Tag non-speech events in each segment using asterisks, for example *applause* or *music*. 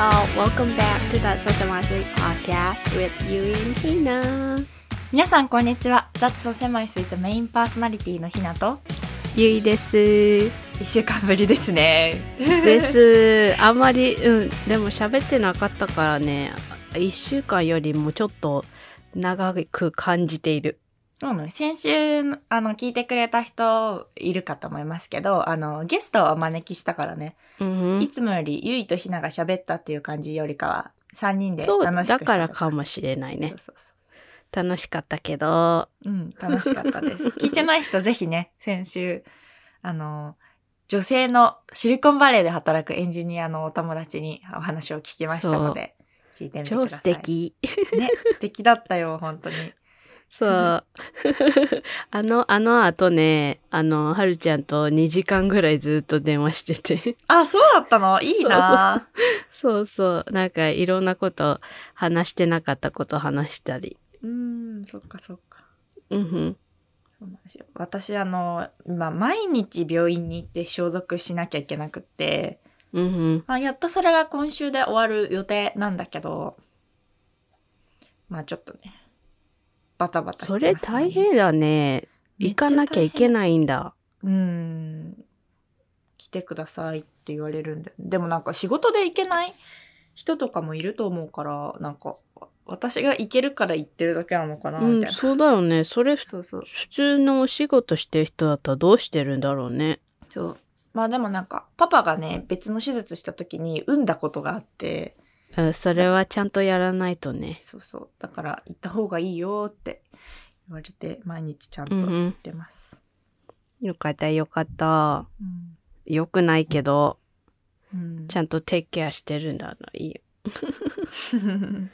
Y'all, welcome back to that So Semi Sweet podcast with Yui and Hina. 皆さんこんにちは。雑草狭いスイートメインパーソナリティのひなとゆいです。一週間ぶりですね。です。あんまり、うん、でも喋ってなかったからね、一週間よりもちょっと長く感じている。そうね先週あの聞いてくれた人いるかと思いますけど、あのゲストをお招きしたからね、うんいつもよりゆいとひなが喋ったっていう感じよりかは三人で楽しくだからかももしれないねそう。そうそ楽しかったけど、う。うん、楽しかったです。*laughs* 聞いてない人ぜひね、先週あの女性のシリコンバレーで働くエンジニアのお友達にお話を聞きましたので、聞いてみてくだ超さい。素敵。ね、素敵だったよ、本当に。そう。あの、あの後ね、あの、はるちゃんと2時間ぐらいずっと電話してて。あ、そうだったの？いいなそうそう。なんかいろんなこと話してなかったこと話したり。うーん、そっかそっか。うんふん。そうなんですよ。私、あの、今、毎日病院に行って消毒しなきゃいけなくって、うんふん。まあ、やっとそれが今週で終わる予定なんだけど、まあちょっとね、バタバタしてます、それ大変だね。行かなきゃいけい。ないんだ。うーん。来てくださいって言われるんで。でもなんか仕事で行けない人とかもいると思うから、なんか、私が行けるから行ってるだけなのかな、うん、みたいな。そうだよね。それ、そうそう。普通のお仕事してる人だったらどうしてるんだろうね。そう。まあでもなんか、パパがね、別の手術した時に産んだことがあって、うんそれはちゃんとやらないとね。そうそう。だから行った方がいいよって言われて、毎日ちゃんと行うんうんってます。よかったよかった。うん。よくないけど、うんちゃんとテイクケアしてるんだの。いいよ。*laughs*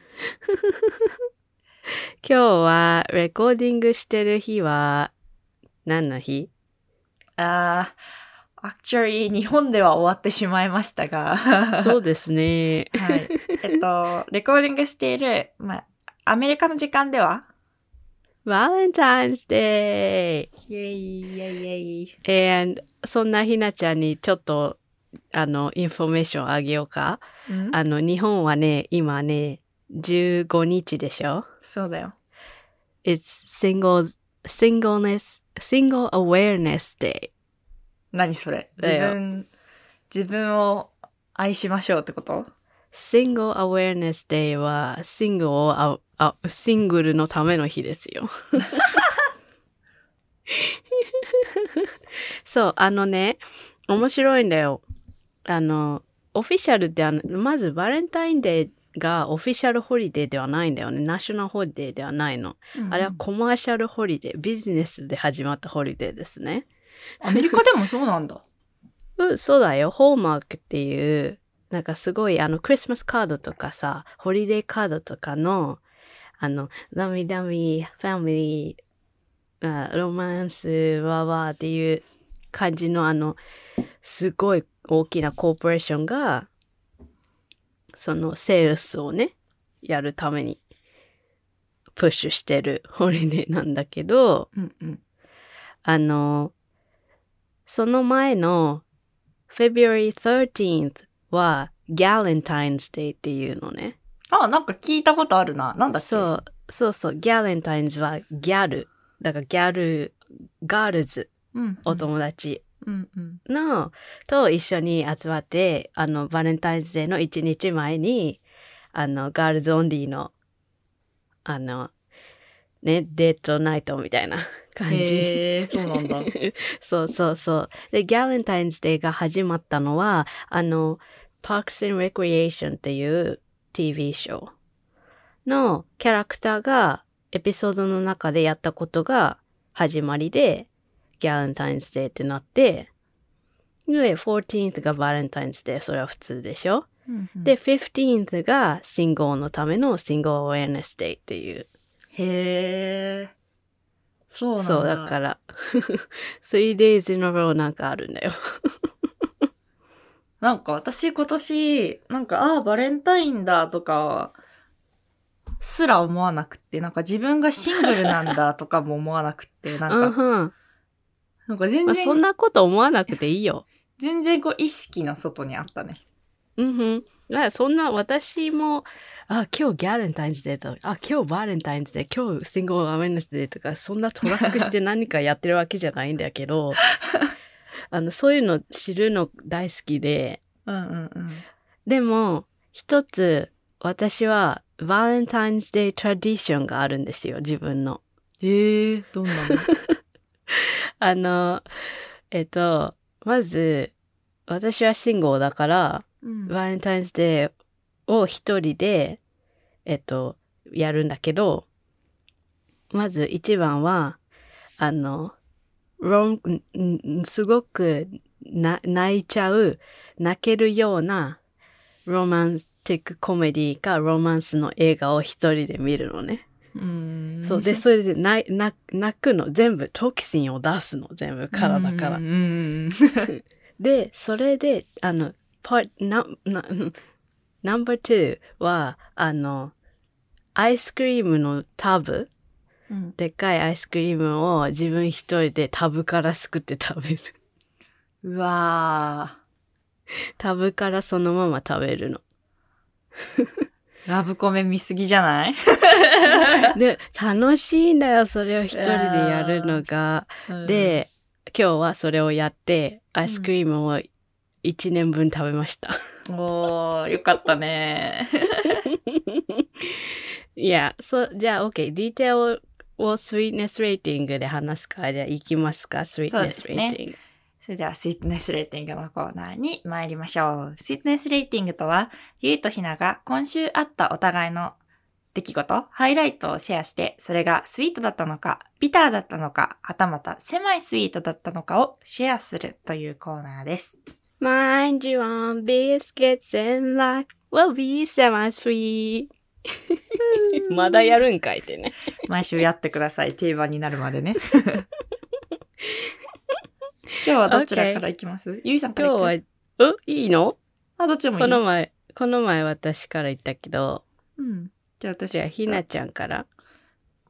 今日はレコーディングしてる日は何の日？あー、actually 日本では終わってしまいましたが。そうですね。はい。えっと、レコーディングしている、まあ、アメリカの時間では？ Valentine's Day, yay yay yay。ー !and そんなひなちゃんにちょっとあの、インフォメーションあげようか。うん？あの、日本はね、今ね、15日でしょ？そうだよ。?It's single, singleness, single awareness day. 何それ？自だよ分、自分を愛しましょうってこと？Single Awareness Day は、シングルをああ、シングルのための日ですよ。*laughs* そう、あのね、面白いんだよ。あの、オフィシャルでは、まずバレンタインデーが official holiday ではないんだよね。 national holiday ではないの。あれは commercial holiday、ビジネスで始まったホリデーですね。アメリカでもそうなんだ。*laughs* うん、そうだよ。 Hallmark っていう、なんかすごい、あの、クリスマスカードとかさ、ホリデーカードとかの、あの、ダミダミ、ファミリー、あロマンス、わーわーっていう感じの、あの、すごい大きなコーポレーションが、そのセールスをね、やるために、プッシュしてるホリデーなんだけど、うんうん。あの、その前の February 13th は Galentine's Day っていうのね。あ、なんか聞いたことあるな。なんだっけ？そう、そうそう、Galentine's はギャル。だからギャル、ガールズ、う。うん、お友達うんうん。の、と一緒に集まって、あの、バレンタインズデーの1日前に、あの、ガールズオンリーの、あの、ね、デートナイトみたいな感じ。へえ、そうなんだ。*laughs* そうそうそう。で、ギャレンタインズデーが始まったのは、あの、Parks and Recreation っていう TV ショーのキャラクターがエピソードの中でやったことが始まりで、ギャレンタインズデーってなって、で、14th がバレンタインズデー、それは普通でしょ、うんうんで、15th がシンゴーのためのシンゴーアウェアネスデーっていう。へえ。そうなんだ。そう、だから、3 days in a row なんかあるんだよ。*laughs* なんか私今年、なんか、ああ、バレンタインだとか、すら思わなくって、なんか自分がシングルなんだとかも思わなくって、*laughs* なんか、うん。なんか全まあ、然、そんなこと思わなくていいよ。*laughs* 全然こう意識の外にあったね。うんふん。らそんな私も、あ、今日ギャレンタインズデーとか、あ、今日バレンタインズデー、今日シングルアメンスデーとか、そんなトラックして何かやってるわけじゃないんだけど、*laughs* あの、そういうの知るの大好きで、うんうんうん。でも、一つ、私は、バレンタインズデートラディションがあるんですよ、自分の。ええどんなの？*laughs* あの、えっと、まず、私はシングルだから、うんバレンタインズデーを一人で、えっと、やるんだけど、まず一番は、あの、ロン、すごくな泣いちゃう、泣けるようなロマンティックコメディかロマンスの映画を一人で見るのね。うんそう。で、それで泣い泣泣くの。全部、トキシンを出すの。全部、体から *laughs* で、それで、あの、パな、な、ナンバー2は、あの、アイスクリームのタブ、うん。でっかいアイスクリームを自分一人でタブからすくって食べる。うわタブからそのまま食べるの。ーラブコメ見すぎじゃない？*laughs* で、楽しいんだよ、それを一人でやるのが。、で、今日はそれをやって、アイスクリームを一年分食べました。うんおー、よかったね。*laughs* いや、そう、じゃあ、OK。ディテールをスイートネスレーティングで話すか？じゃあ、行きますか？スイートネスレーティング。それでは、スイートネスレーティングのコーナーに参りましょう。スイートネスレーティングとは、ゆいとひなが今週あったお互いの出来事、ハイライトをシェアして、それがスイートだったのか、ビターだったのか、はたまた狭いスイートだったのかをシェアするというコーナーです。Mind you on biscuits and luck will be semi-sweet. *laughs* まだやるんかいってね。毎週やってください。定番になるまでね。*laughs* 今日はどちらからいきます？ゆいさんから今日は、ういいの？あ、どっちでもいいこの前、この前私から言ったけど、うん。じゃあ私。じゃあ、ひなちゃんから。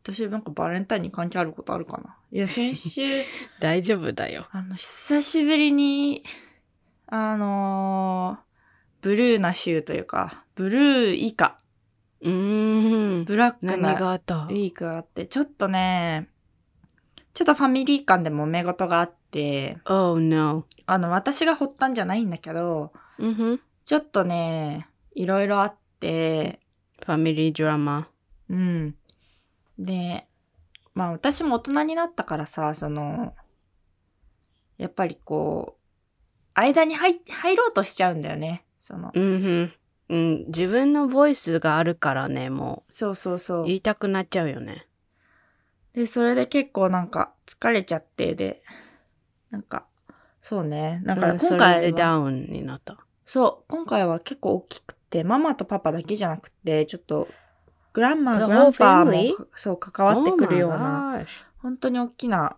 私なんかバレンタインに関係あることあるかな？いや、先週、*laughs* 大丈夫だよ。あの、久しぶりに、あのーブルーな週というか、ブルー以下、うーん。ブラック何なウィークがあって、ちょっとね、ちょっとファミリー間で揉め事があって、?Oh no. あの、私が発端じゃないんだけど、うんふん。ちょっとね、いろいろあって、ファミリードラマ。うん。で、まあ私も大人になったからさ、その、やっぱりこう、間に入入ろうとしちゃうんだよね。その、うん。うん、自分のボイスがあるからね、もそうそうそうう、。言いたくなっちゃうよね。で、それで結構なんか疲れちゃって、で、なんか、そうね。なんか今回は、でダウンになった。そう、今回は結構大きくて、ママとパパだけじゃなくて、ちょっと、グランマ、The グランパ whole family？ーも、そう、関わってくるような、Oh 本当に大きな、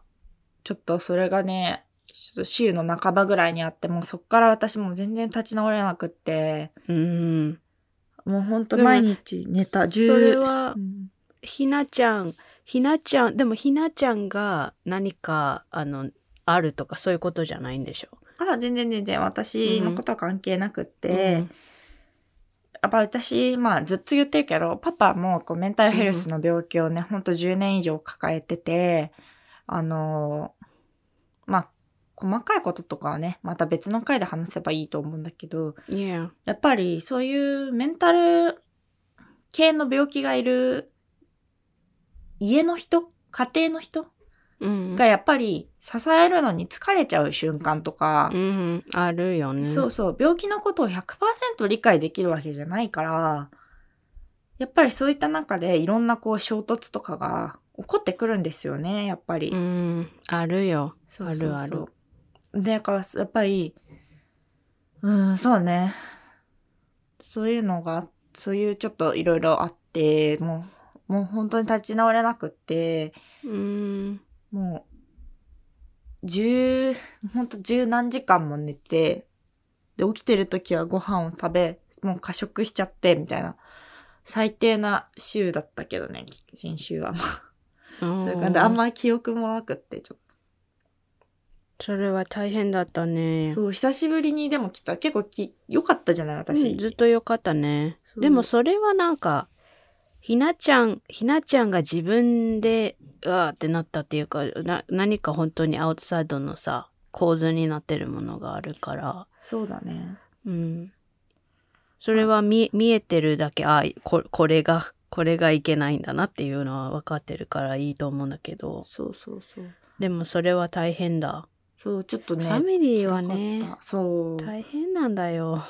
ちょっとそれがね、ちょっと週の半ばぐらいにあって、もうそっから私もう全然立ち直れなくって、うん。もう本当でも毎日寝た、それ10はうん。ひなちゃん、ひなちゃん、でもひなちゃんが何か、あの、あるとかそういうことじゃないんでしょ？あ、全然全然。私のことは関係なくって、うん。やっぱ私、まあずっと言ってるけど、パパもこうメンタルヘルスの病気をね、ほんと10年以上抱えてて、あの細かいこととかはね、また別の回で話せばいいと思うんだけど.やっぱりそういうメンタル系の病気がいる家の人家庭の人うん。がやっぱり支えるのに疲れちゃう瞬間とか、うん、あるよね。そうそう、病気のことを100%理解できるわけじゃないから、やっぱりそういった中でいろんなこう衝突とかが起こってくるんですよね、やっぱり。うん、あるよ。そうあるある。で、だからやっぱり、うん、そうね。そういうのが、そういうちょっといろいろあって、もう、もう本当に立ち直れなくって、うん。もう、十、ほんと十何時間も寝て、で、起きてる時はご飯を食べ、もう過食しちゃって、みたいな、最低な週だったけどね、先週は。ま *laughs* あそういう感じで、あんまり記憶もなくって、ちょっと。それは大変だったね。そう、久しぶりにでも来た。結構き、良かったじゃない、私。うんずっと良かったね。でもそれはなんか、ひなちゃん、ひなちゃんが自分で、うわーってなったっていうか、な何か本当にアウトサイドのさ、構図になってるものがあるから、そうだね。うん。それは見見えてるだけ、あこ、これが、これがいけないんだなっていうのは分かってるからいいと思うんだけど、そうそうそう。でもそれは大変だ。そう、ちょっとね。ファミリーはねそう。大変なんだよ。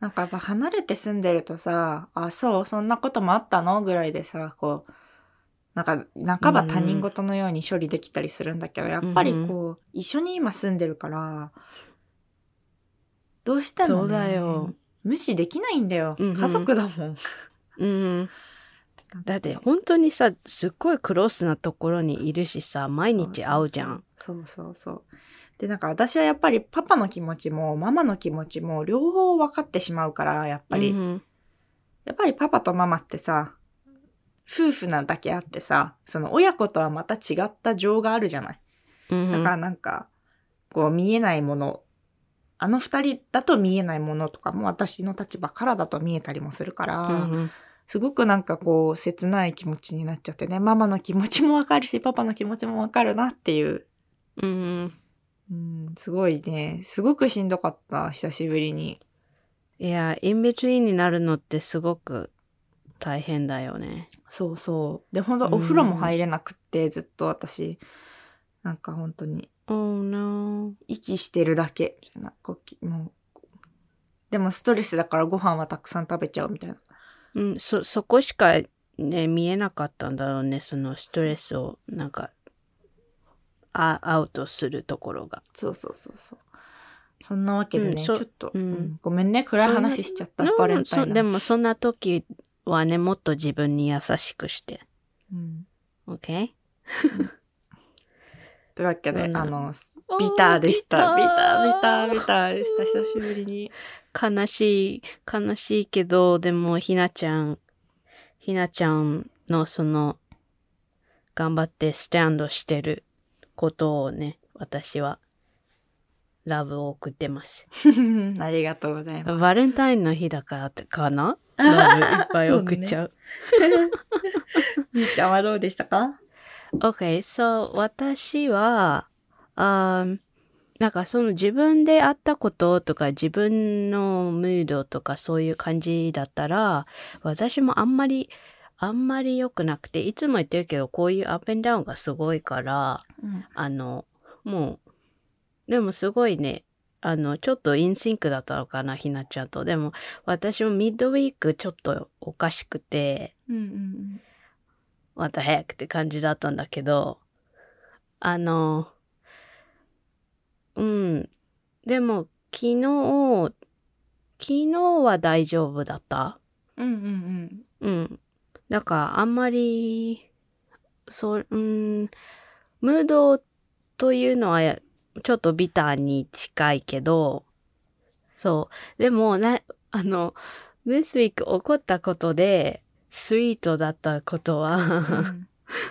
なんかやっぱ離れて住んでるとさ、あ、そう、そんなこともあったのぐらいでさ、こう、なんか、半ば他人事のように処理できたりするんだけど、やっぱりこう、一緒に今住んでるから、どうしても、ね、そうだよ。無視できないんだよ。うんうん家族だもん。うん。だって本当にさ、すっごいクロスなところにいるしさ、毎日会うじゃん。そうそうそう。で、なんか私はやっぱりパパの気持ちもママの気持ちも両方分かってしまうから、やっぱり。うんやっぱりパパとママってさ、夫婦なだけあってさ、その親子とはまた違った情があるじゃない。うんだからなんか、こう見えないもの、あの二人だと見えないものとかも私の立場からだと見えたりもするから、うんすごくなんかこう切ない気持ちになっちゃってね、ママの気持ちもわかるし、パパの気持ちもわかるなっていう。うん。うん、すごいね、すごくしんどかった、久しぶりに。いや、インビトゥインになるのってすごく大変だよね。そうそう。で、ほんとうんお風呂も入れなくって、ずっと私、なんか本当に、Oh no. 息してるだけ、みたいな。こうきもうでもストレスだからご飯はたくさん食べちゃうみたいな。うん、そ、そこしかね、見えなかったんだろうね。そのストレスを、なんか、あアウトするところが。そうそうそうそう。そんなわけでね、うんそちょっと、うんうんごめんね、暗い話しちゃった。バレンタインでもそんな時はね、もっと自分に優しくして。うん、OK? *laughs* というわけで、うんあの、ビターでした。ビター、ビター、ビターでした。*laughs* 久しぶりに。悲しい、悲しいけど、でもひなちゃん、ひなちゃんのその、頑張ってスタンドしてることをね、私は、ラブを送ってます。*laughs* ありがとうございます。バレンタインの日だからってかなラブいっぱい送っちゃう。*laughs* みーちゃんはどうでしたか？Okay, so 私は、あーなんかその自分であったこととか自分のムードとかそういう感じだったら、私もあんまり、あんまり良くなくて、いつも言ってるけど、こういう up and down がすごいから、うん。あの、もう、でもすごいね、あの、ちょっと in sync だったのかな、ひなちゃんと。でも、私もミッドウィークちょっとおかしくて、うんうんまた早くって感じだったんだけど、あの、うん。でも、昨日、昨日は大丈夫だった？うん。うんうんうん。だから、あんまり、そう、うん、ムードというのは、ちょっとビターに近いけど、そう。でも、な、あの、this week 起こったことで、 sweet だったことは、うん。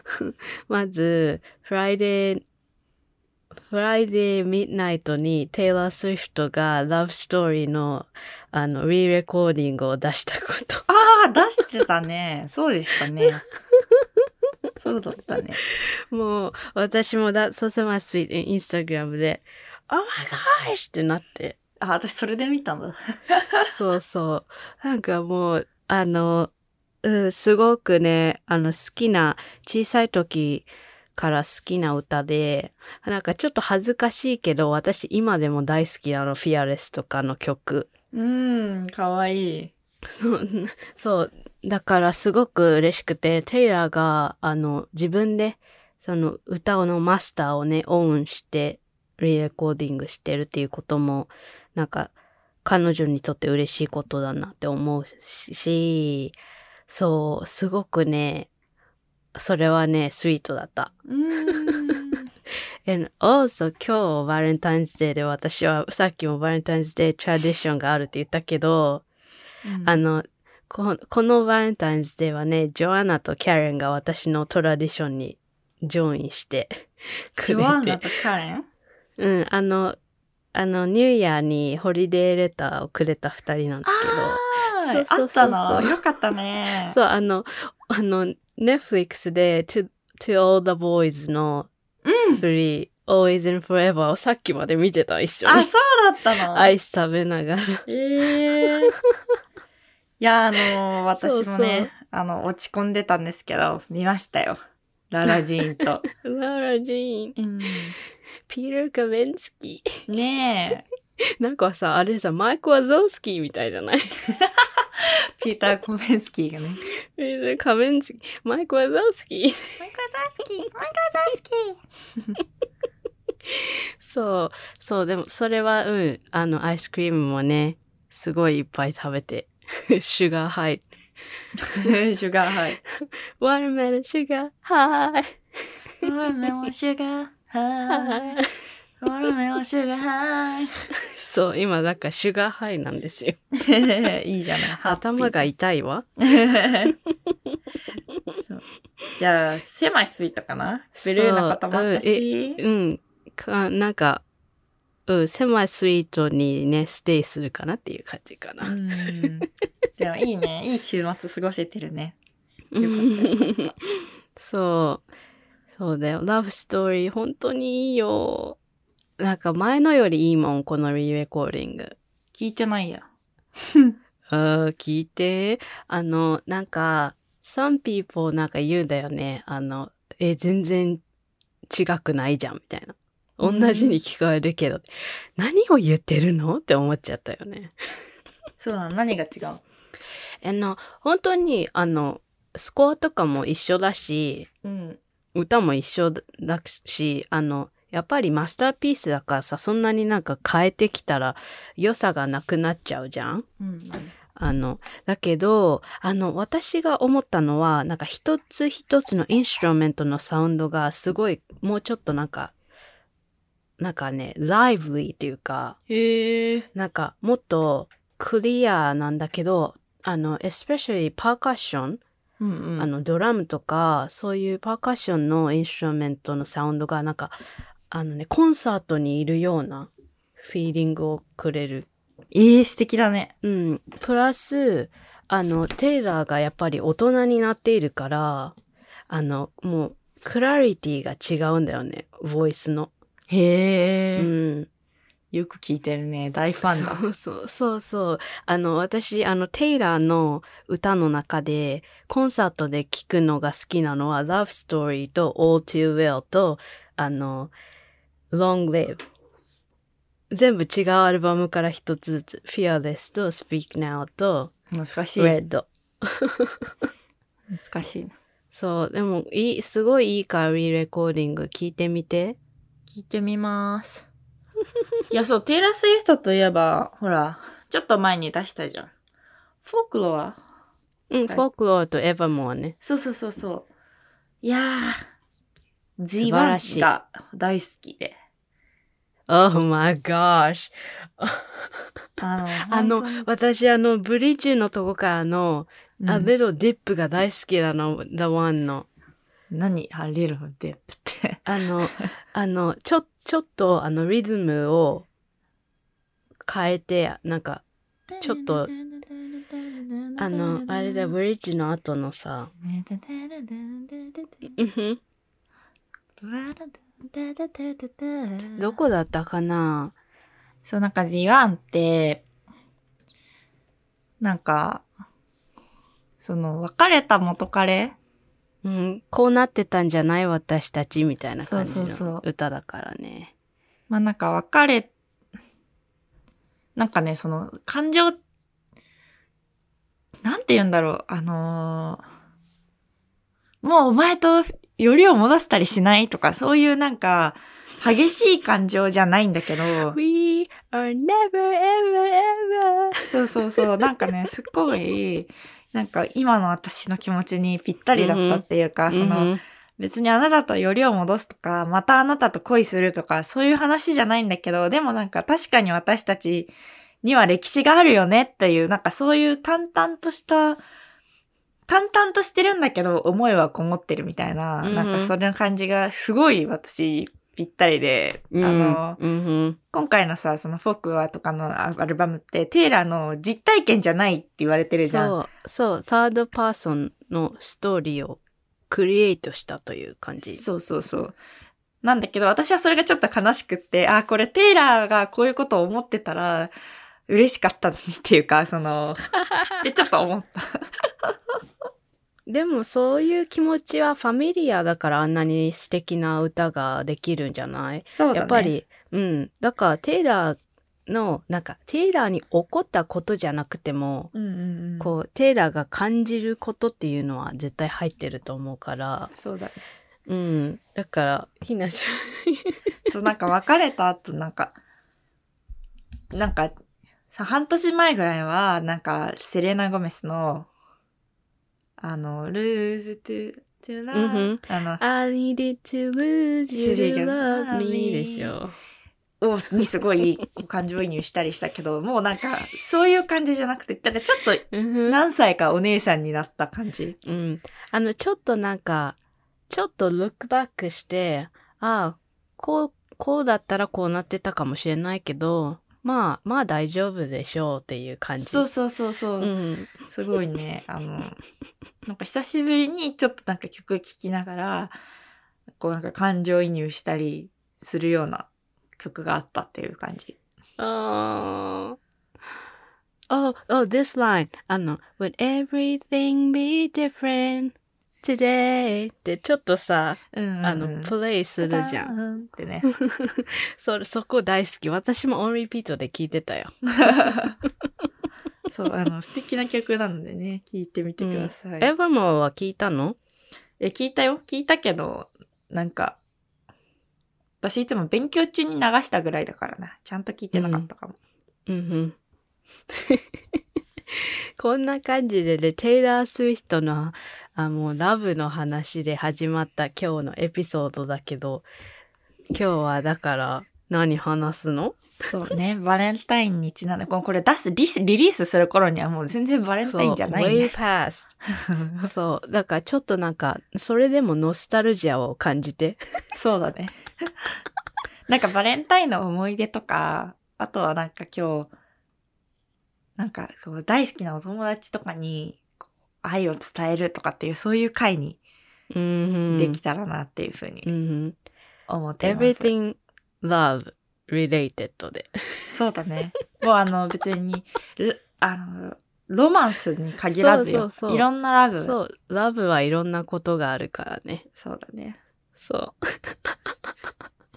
*laughs* まず、 Friday、Friday midnight にテイラー・スウィフトが Love Story のあの、 re-recording を出したこと。ああ、出してたね。そうでしたね。そうだったね。もう、私もだ、そうせます、インスタグラムで、Oh my gosh! ってなって。あ、私それで見たんだ。そうそう。なんかもう、あの、うん、すごくね、あの、好きな、小さい時から好きな歌で、なんかちょっと恥ずかしいけど、私今でも大好きなの、フィアレスとかの曲。うん、かわいい。そう、そう。だからすごく嬉しくて、テイラーが、あの、自分で、その歌のマスターをね、オンして、リレコーディングしてるっていうことも、なんか、彼女にとって嬉しいことだなって思うし、そう、すごくね、それはね、スイートだった。うん。*laughs* And also 今日バレンタインズデーで私はさっきもバレンタインズデートラディションがあるって言ったけど、あの、ここのバレンタインズデーはね、ジョアナとキャレンが私のトラディションにジョインしてくれて。ジョアンナとカレン？うん、あの、あの、ニューイヤーにホリデーレターをくれた二人なんだけど、そうそうそうそうあったのよかったね。そう、あの、あの、Netflix で To, to All the Boys のうん。3、Always and Forever をさっきまで見てた、一緒あ、に。そうだったの？アイス食べながら。ええいや、あの私もね、そうそうあの、落ち込んでたんですけど、見ましたよ。ララジーンと。*laughs* ララジーン、うん、ピーター・カベンスキー。ねえ。*laughs* なんかさ、あれさ、マイク・ワゾウスキーみたいじゃない？*laughs* ピーター・コメンスキーがね。ピーター・カベンスキー、マイク・ワゾウスキー。マイカザースキーマイカザースキー *laughs* そう、そう、でもそれは、うん、あの、アイスクリームもね、すごいいっぱい食べて、 sugar high。sugar high。Watermelon sugar high。Watermelon sugar high。そう、今だから sugar high なんですよ。*laughs* いいじゃない。頭が痛いわ。*laughs* じゃあ、狭いスイートかな？ブルーの方もあったし。うん、かなんか、うん、狭いスイートにね、ステイするかなっていう感じかうな。ん。でもいいね。いい週末過ごせてるね。*laughs* そう。そうだよ。ラブストーリー、本当にいいよ。なんか前のよりいいもん、このリレコーディング。聞いてないや。あ *laughs* ー聞いて。あの、なんか、some people なんか言うんだよね。あの、え、全然違くないじゃん、みたいな。同じに聞こえるけど、何を言ってるの？って思っちゃったよね。そうなの何が違う？あの、本当に、あの、スコアとかも一緒だし、うん。歌も一緒だし、あの、やっぱりマスターピースだからさ、そんなになんか変えてきたら良さがなくなっちゃうじゃん？うん。あの、だけど、あの、私が思ったのは、なんか一つ一つのインストゥルメントのサウンドがすごい、もうちょっとなんか、なんかね、ライブリーっていうか、へえ。なんかもっとクリアなんだけど、あの、especially パーカッション、うんうん。あの、ドラムとか、そういうパーカッションのインストゥルメントのサウンドが、なんか、あのね、コンサートにいるようなフィーリングをくれる。ええ素敵だね。うん。プラス、あの、テイラーがやっぱり大人になっているから、あの、もう、クラリティが違うんだよね、ボイスの。へえ、うん。よく聞いてるね。大ファンだ。そうそうそうそう。あの、私、あの、テイラーの歌の中で、コンサートで聴くのが好きなのは、Love Story と All Too Well と、あの、Long Live。全部違うアルバムから一つずつ。Fearless と Speak Now と難しい。Red。難しいな。そう、でも、いい、すごいいいから、リレコーディング聞いてみて。聞いてみます。いや、そう、テイラー・スウィフトといえば、ほら、ちょっと前に出したじゃん。フォークロアうん、はいフォークローとエヴァモアね。そうそうそうそう。いやー、素晴らし Z1 いが大好きで。Oh my gosh. *laughs* あの、私あの、ブリッジのとこからの、うんアベロディップが大好きなの、The One の。何？あれるのデップって。あの、あの、ちょ、ちょっとあの、リズムを変えて、なんか、ちょっと、あの、あれだ、ブリッジの後のさ、どこだったかな？そう、なんか G1 って、なんか、その、別れた元彼？うん、こうなってたんじゃない？私たちみたいな感じそうそうそのう。歌だからね。まあなんか別れ、なんかね、その、感情、なんて言うんだろう、あのーもうお前とよりを戻したりしないとか、そういうなんか、激しい感情じゃないんだけど、We are never ever ever. そうそうそう、なんかね、すっごい、なんか今の私の気持ちにぴったりだったっていうか、その、うん別にあなたとよりを戻すとか、またあなたと恋するとか、そういう話じゃないんだけど、でもなんか確かに私たちには歴史があるよねっていう、なんかそういう淡々とした、淡々としてるんだけど、思いはこもってるみたいな、うんなんかそれの感じがすごい私、ぴったりで、うん、あの、うん今回のさ、そのフォークはとかのアアルバムって、テイラーの実体験じゃないって言われてるじゃん。そう、そう、サードパーソンのストーリーをクリエイトしたという感じ。そうそうそう。なんだけど、私はそれがちょっと悲しくって、あ、これテイラーがこういうことを思ってたら、嬉しかったのにっていうか、その、*laughs* で、ちょっと思った。でもそういう気持ちはファミリアだからあんなに素敵な歌ができるんじゃない？そうやっぱ、り、うん。だからテイラーの、なんかテイラーに起こったことじゃなくても、うんうんうん。こう、テイラーが感じることっていうのは絶対入ってると思うから、そうだね。うん。だから、ひなちそう、なんか別れた後、なんか、なんか、さ、半年前ぐらいは、なんか、セレナ・ゴメスの、あの、lose to, to うん love、うんあの。I needed to lose you to love me でしょ。をにすごい感情移入したりしたけど、*laughs* もうなんか、そういう感じじゃなくて、だからちょっと何歳かお姉さんになった感じ。うん。あの、ちょっとなんか、ちょっとルックバックして、ああ、こう、こうだったらこうなってたかもしれないけど、まあ、まあ大丈夫でしょうっていう感じ。そうそうそうそう。うん。すごいね、*laughs* あの、なんか久しぶりにちょっとなんか曲聴きながら、こうなんか感情移入したりするような曲があったっていう感じ。ああ。Oh, oh, this line. あの、Would everything be different today? ってちょっとさ、うんあの、プレイするじゃん。ん。ってね。*laughs* それ、そこ大好き。私もオンリピートで聞いてたよ。*laughs* そう、あの、素敵な曲なのでね、聴いてみてください。エヴァモアは聞いたの？え、聞いたよ聞いたけど、なんか、私いつも勉強中に流したぐらいだからな。ちゃんと聞いてなかったかも。うんうん。*laughs* こんな感じでね、テイラー・スウィフトの、あ、もうラブの話で始まった今日のエピソードだけど、今日はだから何話すの？そうね、バレンタインにちなんで、ここれ出すリス、リリースする頃にはもう全然バレンタインじゃないね。past. *laughs* そう。だからちょっとなんか、それでもノスタルジアを感じて。そうだね。なんかバレンタインの思い出とか、あとはなんか今日、なんかこう大好きなお友達とかに愛を伝えるとかっていうそういう回に。できたらなっていうふううんにうん。思っています。everything love related で。そうだね。もうあの別に、*laughs* ルあの、ロマンスに限らずよ。そうそうそういろんなラブ。そうそう。ラブはいろんなことがあるからね。だね。そう。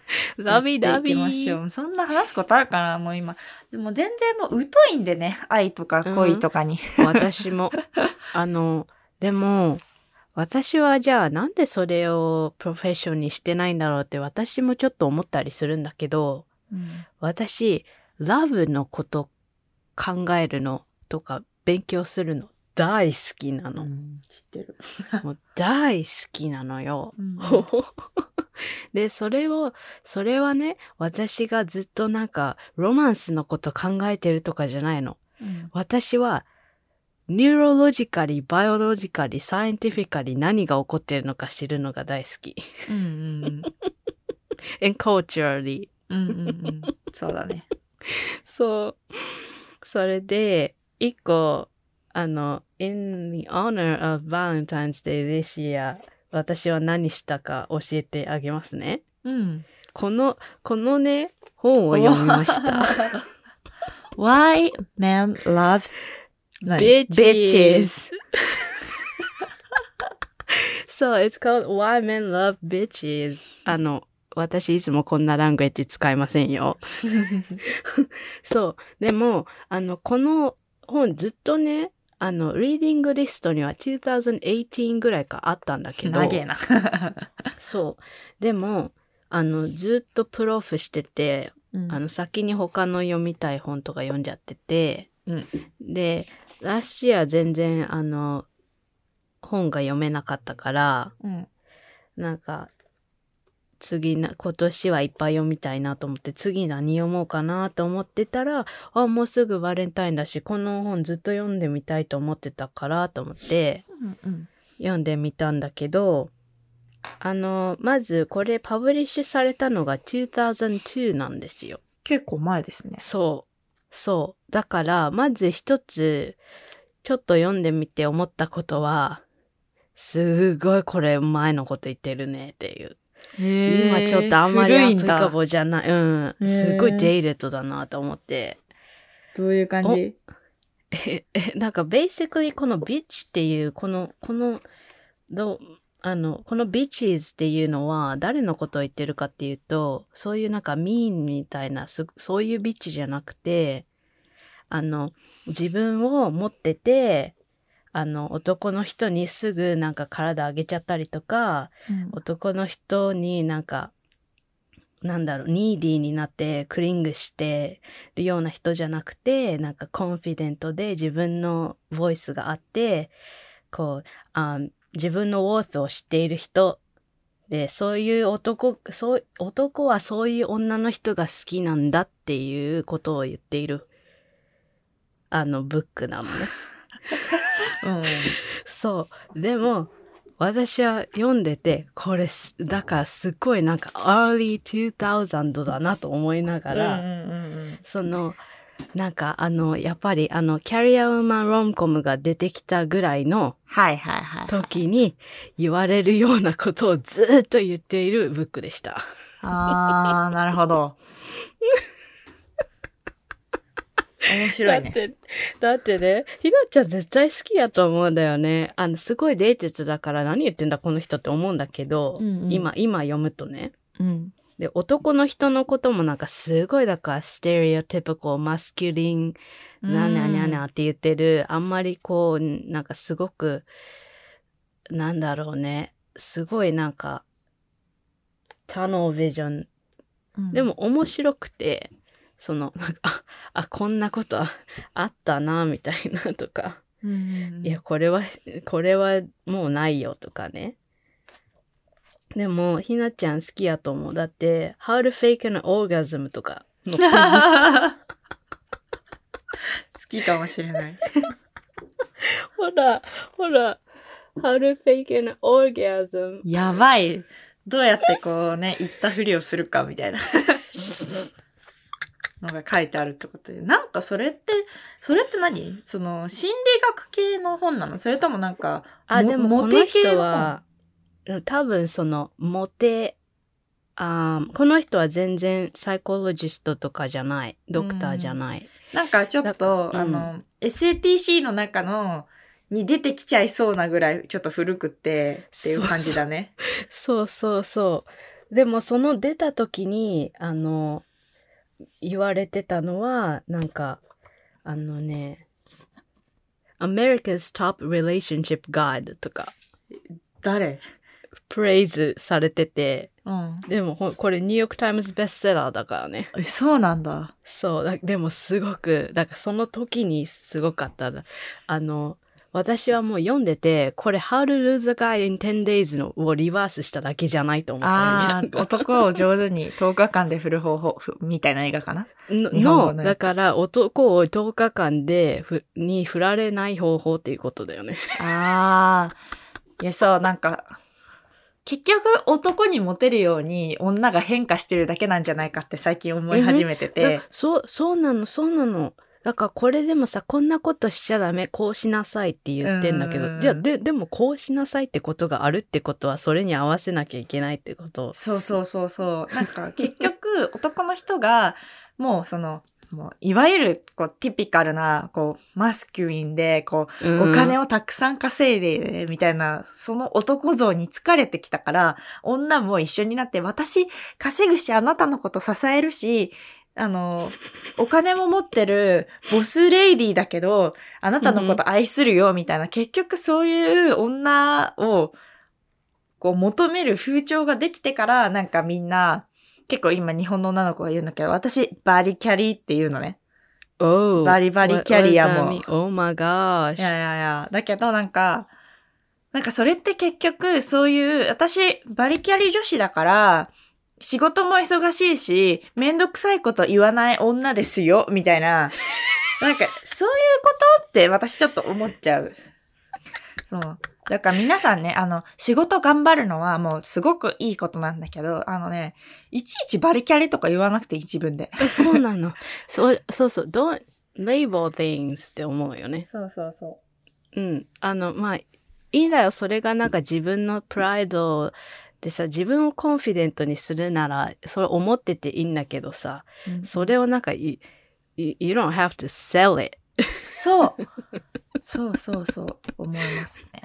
*laughs* ラビラビましょう。そんな話すことあるかなもう今。でも全然もう疎いんでね。愛とか恋とかに。*laughs* 私も。あの、でも、私はじゃあなんでそれをプロフェッションにしてないんだろうって私もちょっと思ったりするんだけど、うん私、ラブのこと考えるのとか勉強するの大好きなの。知ってる。もう大好きなのよ。うん *laughs* *laughs* で、それを、それはね、私がずっとなんか、ロマンスのこと考えてるとかじゃないの。うん私は、 neurologically、biologically、scientifically 何が起こってるのか知るのが大好き。うんうん *laughs* and culturally. うん。うんうんうん。そうだね。*laughs* そう。それで、一個、あの、in the honor of Valentine's Day this year, 私は何したか教えてあげますね。うん。この、このね、本を読みました。*laughs* Why men love bitches. *laughs* so, it's called Why Men Love Bitches. あの、私いつもこんなラングエッジ使いませんよ。*laughs* そう。でも、あの、この本ずっとね、あの、リーディングリストには2018ぐらいからあったんだけど。長えな。*laughs* そう。でも、あの、ずっとプロフしてて、あの、先に他の読みたい本とか読んじゃってて、うんで、ラッシア全然、あの、本が読めなかったから、うん。なんか、次な、今年はいっぱい読みたいなと思って、次何読もうかなと思ってたら、あ、もうすぐバレンタインだし、この本ずっと読んでみたいと思ってたからと思って、うんうん。読んでみたんだけど、あの、まずこれパブリッシュされたのが2002なんですよ。結構前ですね。そう。そう。だから、まず一つ、ちょっと読んでみて思ったことは、すごいこれ前のこと言ってるねっていう。今ちょっとあんまりアプリカボじゃない。うん。すごいデイレットだなと思って。どういう感じ？え、え、なんか、ベーシックにこのビッチっていう、この、この、どう、あの、このビッチーズっていうのは、誰のことを言ってるかっていうと、そういうなんかミーンみたいな、すそういうビッチじゃなくて、あの、自分を持ってて、あの、男の人にすぐなんか体上げちゃったりとか、男の人になんか、なんだろう、ニーディーになってクリングしてるような人じゃなくて、なんかコンフィデントで自分のボイスがあって、こう、あ自分のウォースを知っている人で、そういう男、そう、男はそういう女の人が好きなんだっていうことを言っている、あの、ブックなのね。*laughs* うん。そう。でも、私は読んでて、これす、だからすっごいなんか early 2000だなと思いながら、うんうんうんその、なんかあの、やっぱりあの、キャリアウーマンロムコムが出てきたぐらいのはいはいはい。時に言われるようなことをずっと言っているブックでした。あー、なるほど。面白いね。だって、だってね、ひなちゃん絶対好きやと思うんだよね。あの、すごいデーテッドだから何言ってんだこの人って思うんだけど、うんうん今、今読むとね。うん。で、男の人のこともなんかすごいだから、 stereotypical、masculine、なにゃにゃにゃって言ってる、あんまりこう、なんかすごく、なんだろうね、すごいなんか、 tunnel vision。うんでも、面白くて、その、なんか、あ、あこんなことああったな、みたいな *laughs* とか、いや、これは、これはもうないよとかね。でも、ひなちゃん好きやと思う。だって、How to Fake an Orgasm とか *laughs* 好きかもしれない。*laughs* ほら、ほら、How to Fake an Orgasm. やばい。どうやってこうね、言ったふりをするかみたいなのが書いてあるってことで。なんかそれって、それって何？その心理学系の本なの？それともなんか、あ、もでもこの人は、多分その、モテ、あーこの人は全然サイコロジストとかじゃない。ドクターじゃない。なんかちょっと、うんあの、SATC の中の、に出てきちゃいそうなぐらいちょっと古くってっていう感じだね。そうそうそう。でもその出た時に、あの、言われてたのは、なんか、あのね、America's Top Relationship Guide とか、誰？プレイズされてて、うん。でもほこれニューヨークタイムズベストセラーだからね。え、そうなんだ。そう、だでもすごく、だからその時にすごかったな。あの、私はもう読んでて、これ How to Lose a Guy in 10 Days のをリバースしただけじゃないと思ったああ、男を上手に10日間で振る方法ふみたいな映画かな？のだから男を10日間でふに振られない方法っていうことだよね。ああ。いや、そう、なんか、結局男にモテるように女が変化してるだけなんじゃないかって最近思い始めててだ。そう、そうなの、そうなの。だからこれでもさ、こんなことしちゃダメ、こうしなさいって言ってんだけど、うんいや、で、でもこうしなさいってことがあるってことは、それに合わせなきゃいけないってこと。そうそうそうそう。なんか結局男の人がもうその、もういわゆるこうティピカルなこうマスキュリンでこうお金を、をたくさん稼いでみたいな、その男像に疲れてきたから、女も一緒になって、私稼ぐし、あなたのこと支えるし、あの、お金も持ってるボスレイディーだけど、あなたのこと愛するよ、みたいな、結局そういう女を、こう求める風潮ができてから、なんかみんな、結構今日本の女の子が言うんだけど、私、バリキャリーっていうのね。Oh, バリバリキャリアも? Oh my gosh. いやいやいや、だけどなんか、なんかそれって結局そういう、私、バリキャリ女子だから、仕事も忙しいし、めんどくさいこと言わない女ですよ、みたいな。なんか、そういうことって私ちょっと思っちゃう。そう。だから皆さんね、あの、仕事頑張るのはもうすごくいいことなんだけど、あのね、いちいちバリキャリとか言わなくていい自分で。えそうなの？*laughs* そう、そうそう。don't label things って思うよね。そうそうそうん。あの、まあ、いいんだよ。それがなんか自分のプライドでさ、自分をコンフィデントにするなら、それ思ってていいんだけどさ、う。うんそれをなんか、い you don't have to sell it. そう。そうそうそう。思いますね。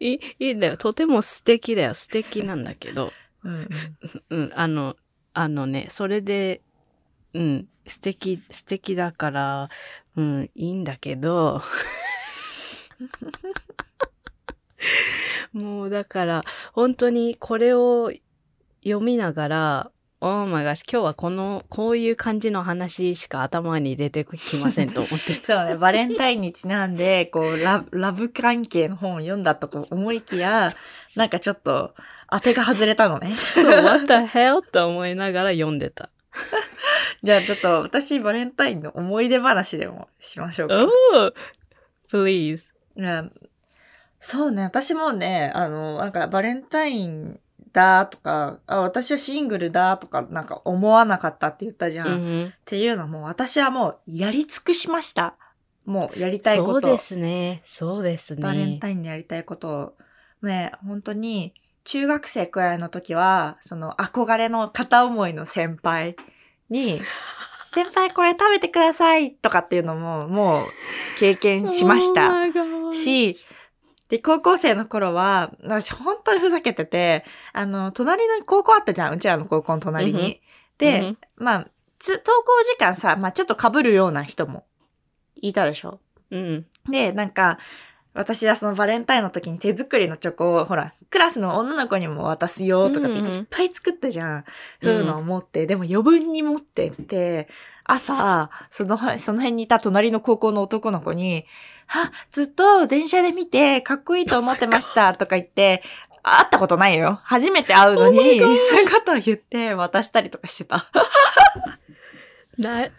いい、いいんだよ。とても素敵だよ。素敵なんだけど。うんうん。うん、あの、あのね、それで、うん、素敵、素敵だから、うん、いいんだけど、*laughs* もうだから、本当にこれを読みながら、Oh my gosh, 今日はこの、こういう感じの話しか頭に出てきませんと思ってた。そうね、バレンタインにちなんで、こう、ラブ、ラブ関係の本を読んだとこ思いきや、なんかちょっと、当てが外れたのね。そう、what the hell? と思いながら読んでた。じゃあちょっと、私、バレンタインの思い出話でもしましょうか。Oh, please. いやそうね、私もね、あの、なんかバレンタインだとか、あ私はシングルだとか、なんか思わなかったって言ったじゃん。っうんていうのも、私はもうやり尽くしました。もうやりたいこと。そうですね。そうですね。バレンタインでやりたいことを。ね、本当に、中学生くらいの時は、その憧れの片思いの先輩に、*laughs* 先輩これ食べてくださいとかっていうのも、もう経験しました。*laughs* Oh し、で、高校生の頃は、私本当にふざけてて、あの、隣の高校あったじゃん、うちらの高校の隣に。うんうんで、うんまあ、つ登校時間さ、まあちょっと被るような人もいたでしょ。うん。で、なんか、私はそのバレンタインの時に手作りのチョコを、ほら、クラスの女の子にも渡すよとかってうんうんいっぱい作ったじゃん。そういうのを持って、でも余分に持ってって、朝、その、その辺にいた隣の高校の男の子に、あ、ずっと電車で見てかっこいいと思ってました *laughs* とか言って、会ったことないよ。初めて会うのに、Oh そういうことを言って渡したりとかしてた。*laughs* な、*laughs*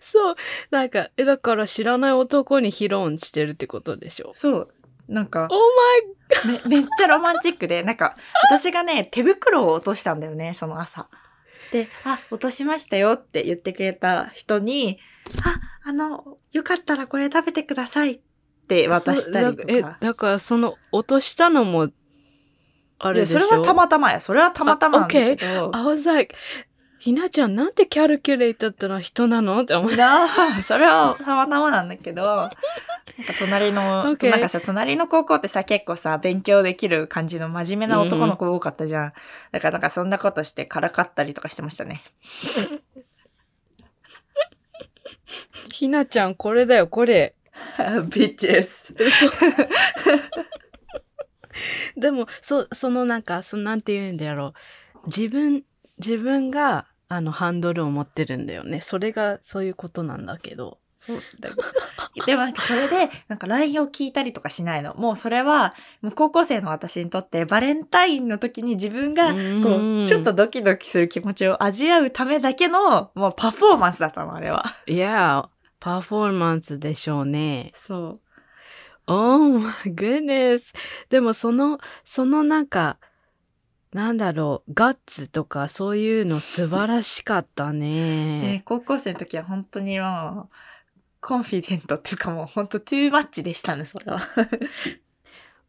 そう。なんか、え、だから知らない男に披露してるってことでしょ？そう。なんか、Oh めめっちゃロマンチックで、なんか、私がね、手袋を落としたんだよね、その朝。で、あ、落としましたよって言ってくれた人に、あ、あの、よかったらこれ食べてくださいって my 渡したりとそうだえ、か。だからその落としたのも、あれでしょ？それはたまたまや。それはたまたまなんだけど。I was like, ひなちゃんなんてキャルキュレーターな人なの？って思いなあ、それはたまたまなんだけど、なんか隣の、*laughs* Okay なんかさ、隣の高校ってさ、結構さ、勉強できる感じの真面目な男の子多かったじゃん。だからなんかそんなことしてからかったりとかしてましたね。ひなちゃんこれだよ、これ。*laughs* bitches. でも、そ、そのなんか、そのなんて言うんだろう。自分、自分が、あの、ハンドルを持ってるんだよね。それが、そういうことなんだけど。そうだよ。*laughs* でもなんかそれで、なんか LINE を聞いたりとかしないの。もうそれは、もう高校生の私にとって、バレンタインの時に自分が、こうんう、ちょっとドキドキする気持ちを味わうためだけの、もうパフォーマンスだったの、あれは。いや、パフォーマンスでしょうね。そう。Oh my goodness. でもその、そのなんか、なんだろう、ガッツとかそういうの素晴らしかったでね。*laughs* 高校生の時は本当にもう、コンフィデントっていうかもう本当トゥーマッチでしたね、それは。*laughs*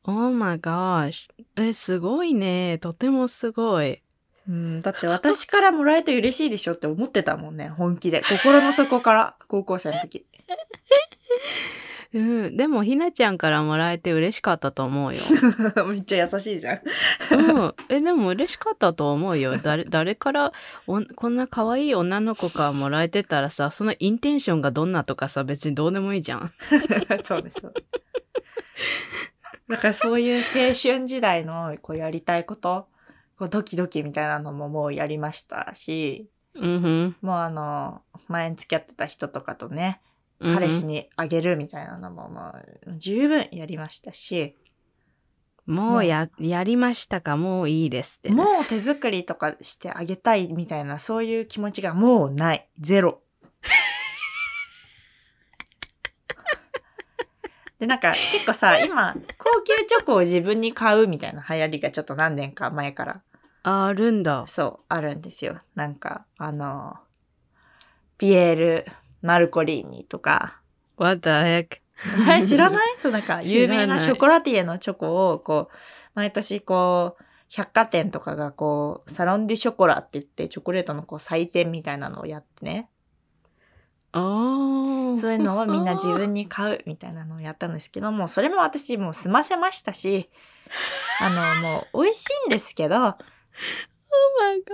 Oh my gosh. え、すごいね。とてもすごい。うん、だって私からもらえて嬉しいでしょって思ってたもんね、本気で。心の底から、高校生の時。*laughs* うん。でも、ひなちゃんからもらえて嬉しかったと思うよ。*laughs* めっちゃ優しいじゃん。うん。え、でも嬉しかったと思うよ。誰、誰からこんな可愛い女の子からもらえてたらさ、そのインテンションがどんなとかさ、別にどうでもいいじゃん。*laughs* そうです。そうですだからそういう青春時代のこうやりたいこと、こうドキドキみたいなのももうやりましたし、うん。もうあの、前に付き合ってた人とかとね、彼氏にあげるみたいなのも、まあ、十分やりましたし。もうや、うやりましたか、もういいですって、ね、もう手作りとかしてあげたいみたいな、そういう気持ちがもうない。ゼロ。*laughs* で、なんか結構さ、今、高級チョコを自分に買うみたいな流行りがちょっと何年か前から。あるんだ。そう、あるんですよ。なんか、あの、ピエール、マルコリーニとか、What the heck? *laughs* はい、知らない？*laughs* そう、なんか、有名なショコラティエのチョコを、こう、毎年こう、百貨店とかがこう、サロンデュショコラって言って、チョコレートのこう、祭典みたいなのをやってね。ああ。そういうのをみんな自分に買うみたいなのをやったんですけども、それも私もう済ませましたし、*laughs* あの、もう美味しいんですけど、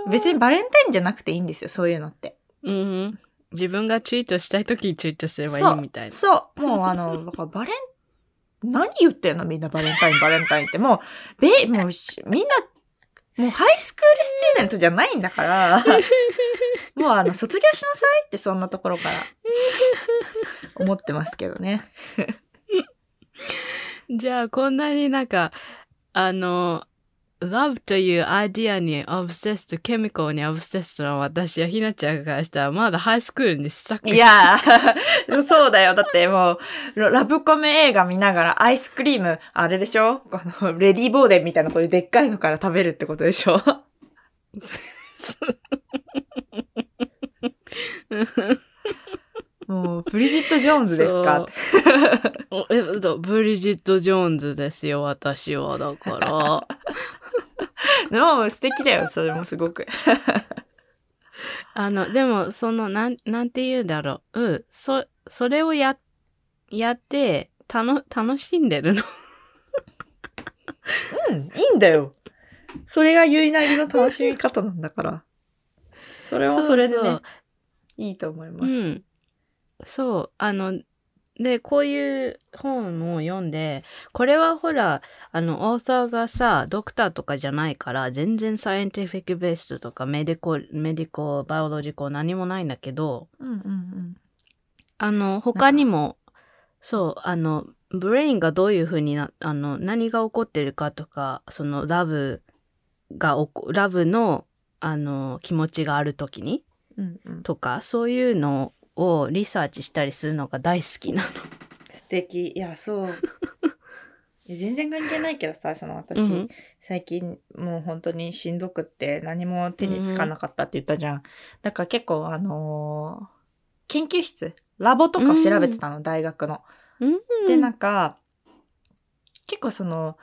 Oh. 別にバレンタインじゃなくていいんですよ、そういうのって。うん。自分がツイートしたいときにツイートすればいいみたいな。そう、もうあの、バレン、何言ってんの？みんなバレンタイン、バレンタインって。もう、べ、もうし、みんな、もうハイスクールスチューデントじゃないんだから、*laughs* もうあの、卒業しなさいってそんなところから思ってますけどね。*laughs* じゃあ、こんなになんか、あの、love というアイディアにオブセスト、ケミカルにオブセストな私やひなちゃんからしたら、まだハイスクールにスタックいやー、*laughs* そうだよ。だってもう、ララブコメ映画見ながらアイスクリーム、あれでしょ？この、レディーボーデンみたいなこういうでっかいのから食べるってことでしょ？*laughs* もう、ブリジット・ジョーンズですか？えっとブリジット・ジョーンズですよ、私は。だから。*laughs* でも素敵だよ、それもすごく。あの、でも、その、なん、なんて言うんだろう。うん。そ、それをや、やって、たの、楽しんでるの。うん、いいんだよ。それがゆいなりの楽しみ方なんだから。それはそれでね、いいと思います。うん。そう。あの、で、こういう本を読んで、これはほら、あの、オーサーがさ、ドクターとかじゃないから、全然サイエンティフィックベースとか、メディコ、メディコ、バイオロジコ、何もないんだけど、うんうんうん。あの、他にも、そう、あの、ブレインがどういうふうにな、あの、何が起こってるかとか、その、ラブが起こ、ラブの、あの、気持ちがあるときに、うんうん、とか、そういうのをリサーチしたりするのが大好きなの。素敵。いや、そう。*laughs* 全然関係ないけどさ、その私、うん最近もう本当にしんどくって何も手につかなかったって言ったじゃん。だから結構あのー研究室、ラボとか調べてたの、大学の。うんで、なんか、結構その、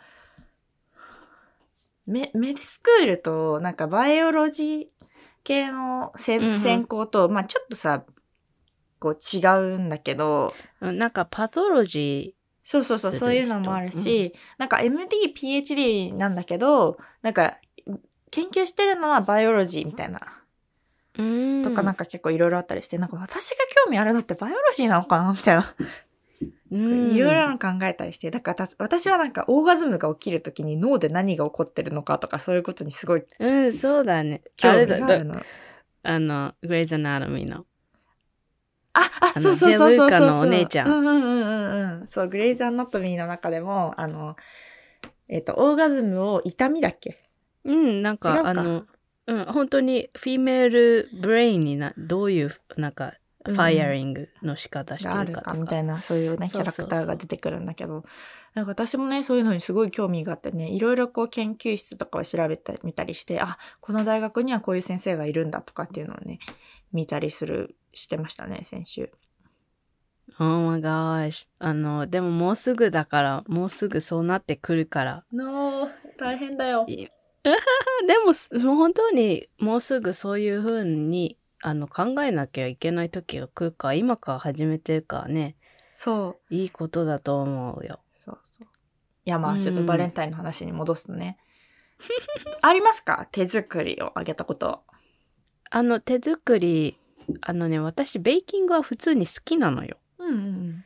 メメディスクールとなんかバイオロジー系のせんうんうん専攻と、まあちょっとさ、こう違うんだけど、なんかパトロジそうそうそう、そういうのもあるし、なんか MD、PhD なんだけど、なんか研究してるのはバイオロジーみたいな、ー。うんとかなんか結構いろいろあったりして、なんか私が興味あるのってバイオロジーなのかなみたいな。うんいろいろ考えたりして、だからた私はなんかオーガズムが起きるときに脳で何が起こってるのかとかそういうことにすごいうん、そうだね。興味があるの。あの、グレイズ・アナトミーの。あ、あ、そうそうそうそうのお姉ちゃん。うんうんうんうんうん。そう、グレイズ・アナトミーの中でも、あの、えっ、と、オーガズムを痛みだっけ？うん、なんか、か。あの、うん、本当に female brain にな、どういう、なんか、うん。 firing の仕方してるるかとか。かみたいな、そういうね、キャラそうそう。そうクターが出てくるんだけど、なんか私もね、そういうのにすごい興味があってね、いろいろこう研究室とかを調べてみたりして、あ、この大学にはこういう先生がいるんだとかっていうのをね、見たりする、してましたね、先週。Oh my gosh. あの、でももうすぐだから、もうすぐそうなってくるから。No, 大変だよ。い *laughs* でもす、本当にもうすぐそういう風に、あの、考えなきゃいけない時が来るから、今から始めてるからね、そう。いいことだと思うよ。そうそう。いや、まうんあ、ちょっとバレンタインの話に戻すとね。*laughs* ありますか？手作りをあげたこと。あの、手作り、あのね、私、 baking は普通に好きなのよ。うんうん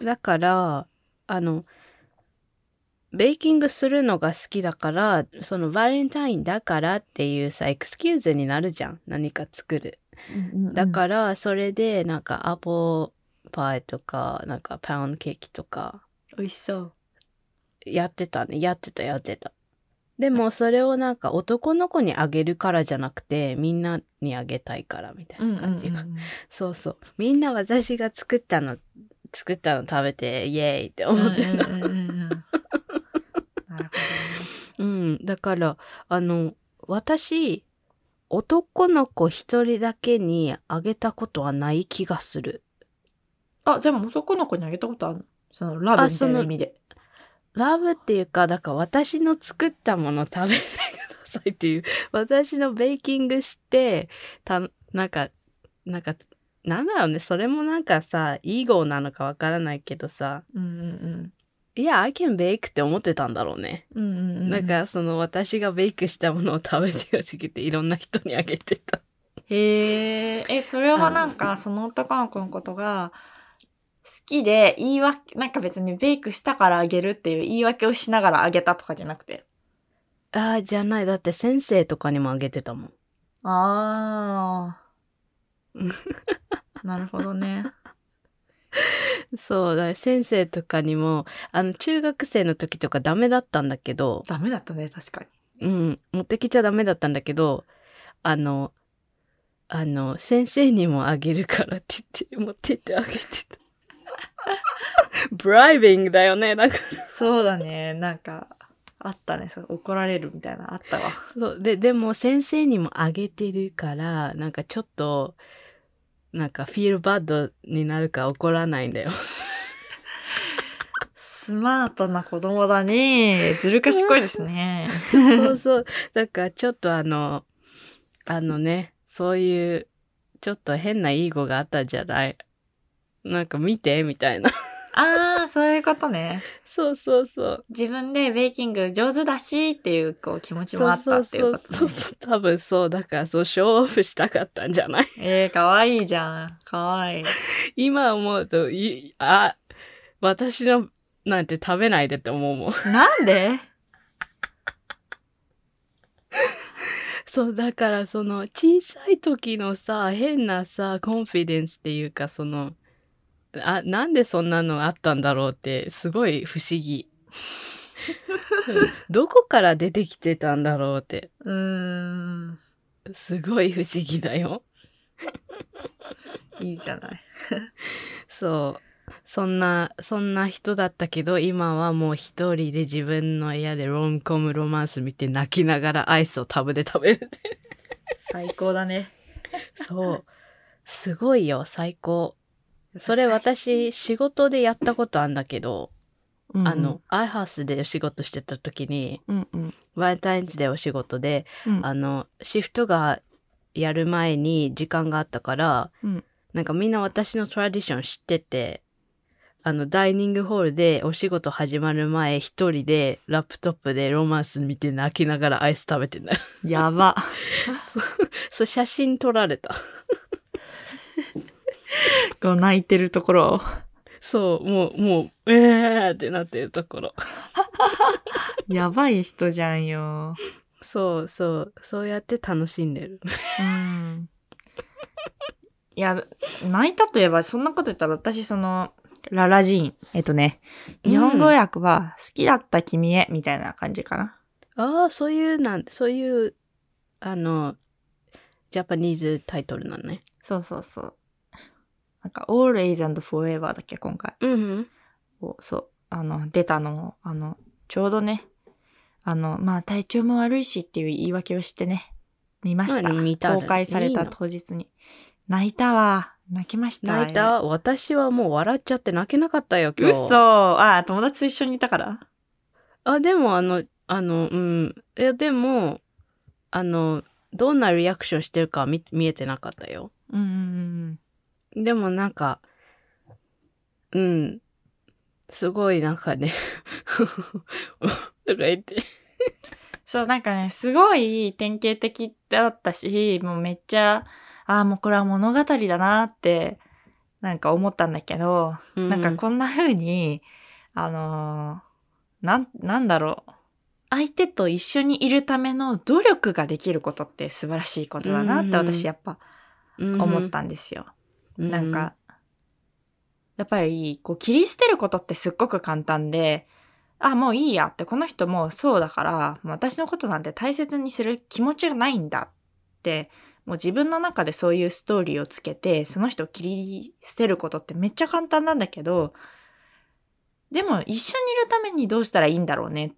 だから、あの、 baking するのが好きだから、そのバレンタインだからっていうさ、 excuse になるじゃん。何か作る。うん。だから、それで、なんか、アップルパイとか、なんか、パウンドケーキとか、ら、美味しそう。やってたね。やってた、やってた。でも、それをなんか、男の子にあげるからじゃなくて、みんなにあげたいから、みたいな感じが。そうそう。みんな私が作ったの作ったの食べて、イエーイって思ってた。うんうんうん。だから、あの、私、男の子一人だけにあげたことはない気がする。あ、でも男の子にあげたことあるの？そのラブみたいな意味で。ラブっていうか、だから私の作ったもの食べてくださいっていう、私のベーキングして、た、なんか、なんか、なんだろうね、それもなんかさ、イーゴーなのかわからないけどさ、うんうんいや、I can bake って思ってたんだろうね。うん。うんうんうん。なんか、その私がベイクしたものを食べてほしくて、いろんな人にあげてた。へえ、え、それはなんか、その男の子のことが、好きで言い訳、なんか別にベイクしたからあげるっていう言い訳をしながらあげたとかじゃなくて。ああ、じゃない。だって先生とかにもあげてたもん。あうんあ。なるほどね。*laughs* そうだ、先生とかにも、あの、中学生の時とかダメだったんだけど、ダメだったね、確かに。うん、持ってきちゃダメだったんだけど、あの、あの、先生にもあげるからって言って、持ってってあげてた。ブライビングだよね、だから。そうだね、なんか、あったね、そう怒られるみたいな、あったわ。そう。で、でも先生にもあげてるから、なんかちょっと、なんかフィールバッドになるから怒らないんだよ。スマートな子供だね。ずる賢いですね。そうそう。だからちょっとあの、あのね、そういう、ちょっと変ないい語があったじゃない？なんか見て、みたいな。*laughs* ああ、そういうことね。そうそうそう。自分でベーキング上手だしっていうこう気持ちもあったっていうこと、ね。そうそうそう多分そう。だからそう、ショーオフしたかったんじゃない？えー、かわいいじゃん。かわいい。今思うと、い、あ、私のなんて食べないでって思うもん。なんで？そう、だからその小さい時のさ、変なさ、コンフィデンスっていうかその、あ、なんでそんなのあったんだろうって、すごい不思議。*laughs* どこから出てきてたんだろうって、うーん。すごい不思議だよ。*laughs* いいじゃない。*laughs* そう。そんな、そんな人だったけど、今はもう一人で自分の部屋でロンコムロマンス見て泣きながらアイスをタブで食べるって。最高だね。そう。すごいよ、最高。それ私、仕事でやったことあんだけど、うんあの、、アイハウスでお仕事してた時に、うんうん。バレンタインズでお仕事で、うんあの、シフトがやる前に時間があったから、うんなんかみんな私のトラディション知ってて、あの、ダイニングホールでお仕事始まる前、一人でラップトップでロマンス見て泣きながらアイス食べてんだよ。やば。*laughs* そう、写真撮られた。*laughs* こう泣いてるところを。そう、もう、もう、えーってなってるところ。*laughs* やばい人じゃんよ。そうそう、そうやって楽しんでる。うん。いや、泣いたといえば、そんなこと言ったら私、その、ララジーン。えっとね、日本語訳は、好きだった君へ、みたいな感じかな。ああ、そういう、なん、そういう、あの、ジャパニーズタイトルなのね。そうそうそう。なんか、always and forever だっけ、今回。うん。をそう、あの、出たのを、あの、ちょうどね、あの、まあ、体調も悪いしっていう言い訳をしてね、見ました。何見たら公開された当日に。泣いたわ。泣きました。泣いた私はもう笑っちゃって泣けなかったよ、今日。嘘あ、友達と一緒にいたからあ、でもあの、あの、うん。いや、でも、あの、どんなリアクションしてるかは見見えてなかったよ。うんうんでもなんか、うん。すごいなんかね、*laughs* とか言って。そう、なんかね、すごい典型的だったし、もうめっちゃ、ああ、もうこれは物語だなって、なんか思ったんだけど、なんかこんな風に、あのーなん、なんだろう。相手と一緒にいるための努力ができることって素晴らしいことだなってうん私やっぱ思ったんですよ。なんか、やっぱり、こう、切り捨てることってすっごく簡単で、あ、もういいやって、この人もそうだから、私のことなんて大切にする気持ちがないんだって、もう自分の中でそういうストーリーをつけて、その人を切り捨てることってめっちゃ簡単なんだけど、でも一緒にいるためにどうしたらいいんだろうねっ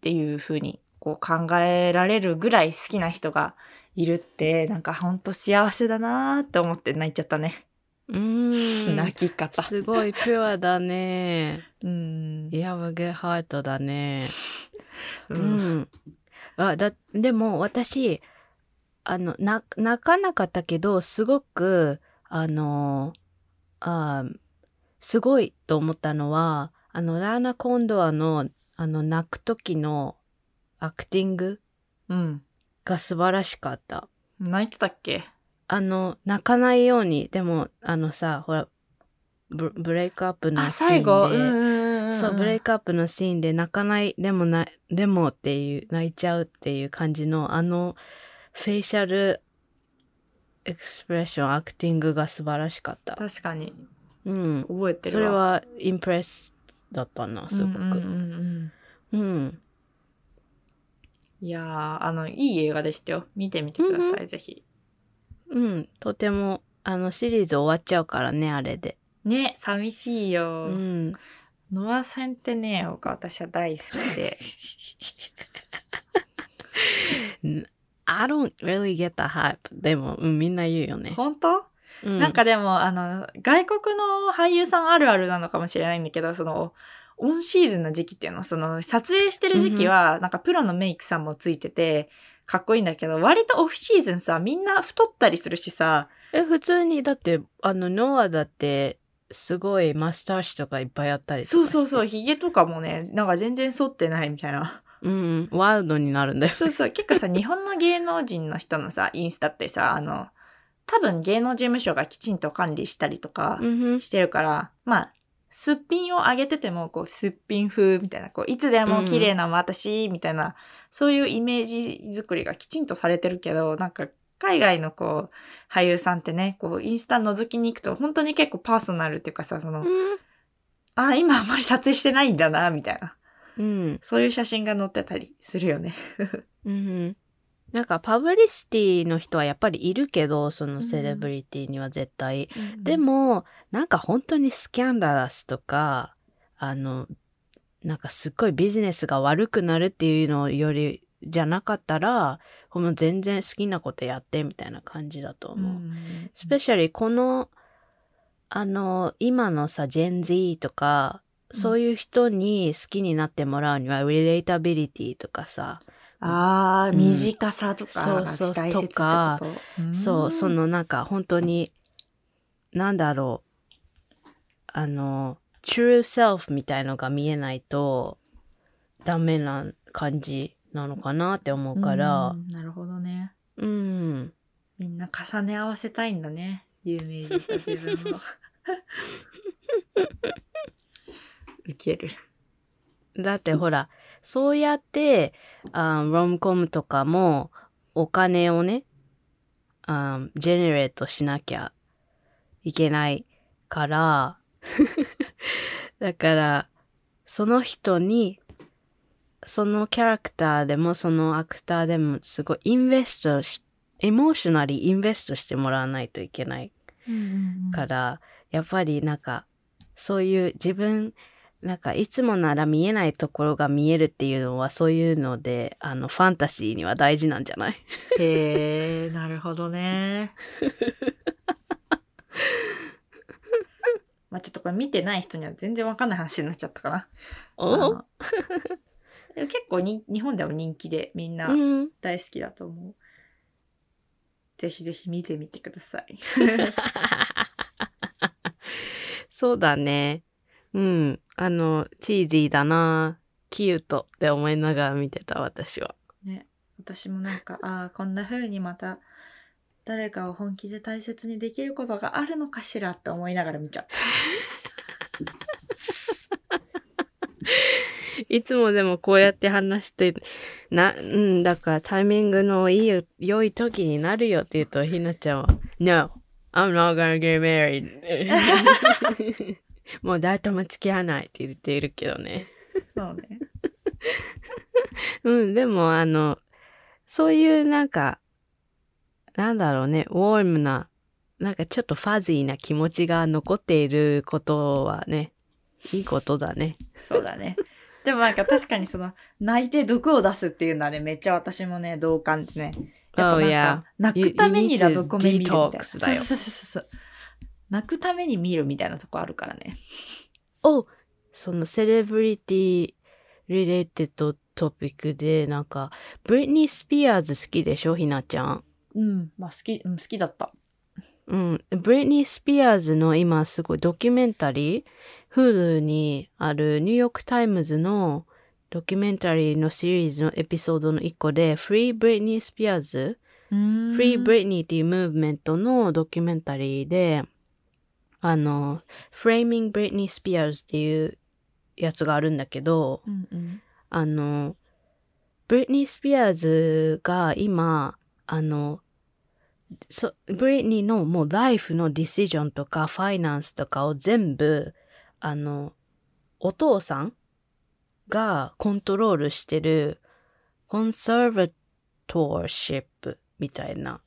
ていうふうにこう考えられるぐらい好きな人がいるって、なんかほんと幸せだなーって思って泣いちゃったね。うーん。泣き方。すごいピュアだね。うん。You have a good heart だね。う。うんん。あ、だ、でも私、あの、な、泣かなかったけど、すごく、あの、あすごいと思ったのは、あの、ラーナ・コンドアの、あの、泣く時のacting うん。が素晴らしかった。泣いてたっけ？あの、泣かないように、でも、あのさ、ほら、ブ break up のあ、シーンで、最後。そう、 break up のシーンで泣かない、でもな、でもっていう、泣いちゃうっていう感じの、あの、 facial expression、acting が素晴らしかった。確かに。うん。覚えてるそれは、 impressだったな、すごく。うんうんうんうんうん。いやー、あの、いい映画でしたよ。見てみてください、うんぜひ。うん。とても、あの、シリーズ終わっちゃうからね、あれで。ね、寂しいよ。うん。ノア戦ってね、僕私は大好きで。*laughs* I don't really get the hype. でも、うん、みんな言うよね。本当、うん、なんかでも、あの、外国の俳優さんあるあるなのかもしれないんだけど、その、オンシーズンの時期っていうの、その、撮影してる時期は、なんかプロのメイクさんもついてて、かっこいいんだけど、割とオフシーズンさ、みんな太ったりするしさ、え、普通に、だって、あの、ノアだって、すごいマスターシとかいっぱいあったりそうそうそう、ヒゲとかもね、なんか全然剃ってないみたいな。うん、ワイルドになるんだよ。そうそう、結構さ、日本の芸能人の人のさ、インスタってさ、あの、多分芸能事務所がきちんと管理したりとかしてるから、まあ、すっぴんを上げてても、こう、すっぴん風みたいな、こう、いつでも綺麗な私、みたいな、そういうイメージ作りがきちんとされてるけど、なんか、海外のこう、俳優さんってね、こう、インスタ覗きに行くと、本当に結構パーソナルっていうかさ、その、あ、今あんまり撮影してないんだな、みたいな。うん。そういう写真が載ってたりするよね。*laughs* うんうん。なんか、パブリシティの人はやっぱりいるけど、そのセレブリティには絶対。でも、なんか本当にスキャンダラスとか、あの、なんかすっごいビジネスが悪くなるっていうのより、じゃなかったら、ほんま全然好きなことやってみたいな感じだとうん、思う。スペシャリこの、あの、今のさ、ジェン Z とか、うんそういう人に好きになってもらうには、リレータビリティとかさ、ああ、うん短さとかがそうそう大切ってこと？とかそう、そ、のなんか本当に、なんだろう、あの、true self みたいのが見えないと、ダメな感じなのかなって思うからう、んなるほどね。うん。みんな重ね合わせたいんだね。有名人と自分を。*laughs* ウケる。だってほら、そうやって、あロムコムとかもお金をね、あジェネレートしなきゃいけないから、*laughs* だから、その人に、そのキャラクターでもそのアクターでもすごいインベストし、エモーショナリーインベストしてもらわないといけないから、やっぱりなんか、そういう自分、なんかいつもなら見えないところが見えるっていうのはそういうので、あの、ファンタジーには大事なんじゃない？へえ、なるほどね。*laughs* まあちょっとこれ見てない人には全然わかんない話になっちゃったかな。あお結構に日本でも人気でみんなうん。大好きだと思う。ぜひぜひ見てみてください。*laughs* そうだね。うん。あの、チーズィーだな、キュートって思いながら見てた私は。ね、私もなんか、ああ、こんな風にまた誰かを本気で大切にできることがあるのかしらって思いながら見ちゃった。*laughs* いつもでもこうやって話して、な、うん、だからタイミングのいい、良い時になるよって言うと、ひなちゃんは、No, I'm not gonna get married. *laughs* もう誰とも付き合わないって言っているけどね。そうね。*laughs* うん、でもあの、そういうなんか、なんだろうね、ウォームな、なんかちょっとファジーな気持ちが残っていることはね、いいことだね。そうだね。でもなんか確かにその泣いて毒を出すっていうのはね、めっちゃ私もね、同感でね。やっぱ Oh, なん.か泣くためにラブコメ見るみたいな。そうそうそうそう。泣くために見るみたいなとこあるからね。*laughs* おその celebrity related topic で、なんか、ブリトニー・スピアーズ好きでしょひなちゃん？うん。まあ好き、うん好きだった。うん。ブリトニー・スピアーズの今すごいドキュメンタリー、Hulu にあるニューヨーク・タイムズのドキュメンタリーのシリーズのエピソードの一個で、Free Britney Spears、Free Britney っていうムーブメントのドキュメンタリーで、あの、Framing Britney Spears っていうやつがあるんだけど、うんうん。あの、ブリトニー・スピアーズが今、あの、そブリトニーのもうライフのディシジョンとかファイナンスとかを全部、あの、お父さんがコントロールしてるコンサーバトーシップみたいな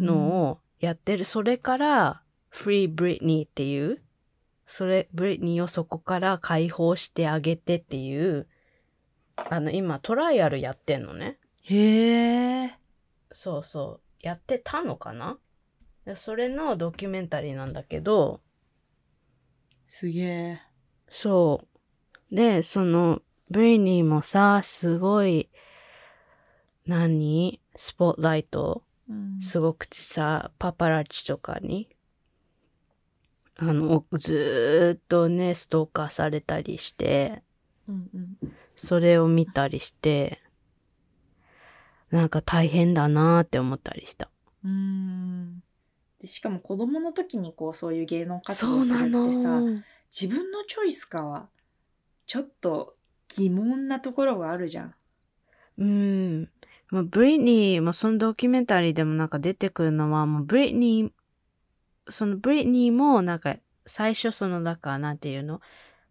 のをやってる。それから、フリー・ブリトニーっていう、それ、ブリトニーをそこから解放してあげてっていう、あの、今、トライアルやってんのね。へえ。そうそう。やってたのかな？でそれのドキュメンタリーなんだけど、すげえ。そう。で、その、ブリニーもさ、すごい、何？スポットライト？うんすごくさ、パパラッチとかに、あの、ずーっとね、ストーカーされたりして、うんうん。それを見たりして、なんか大変だなーって思ったりした。うーん。でしかも子供の時にこうそういう芸能活動するなってさ、の。自分のチョイスかはちょっと疑問なところがあるじゃん。うん。まあ、ブリニーもそのドキュメンタリーでもなんか出てくるのは、もうブリニー、そのブリニーもなんか最初そのなんかなんていうの？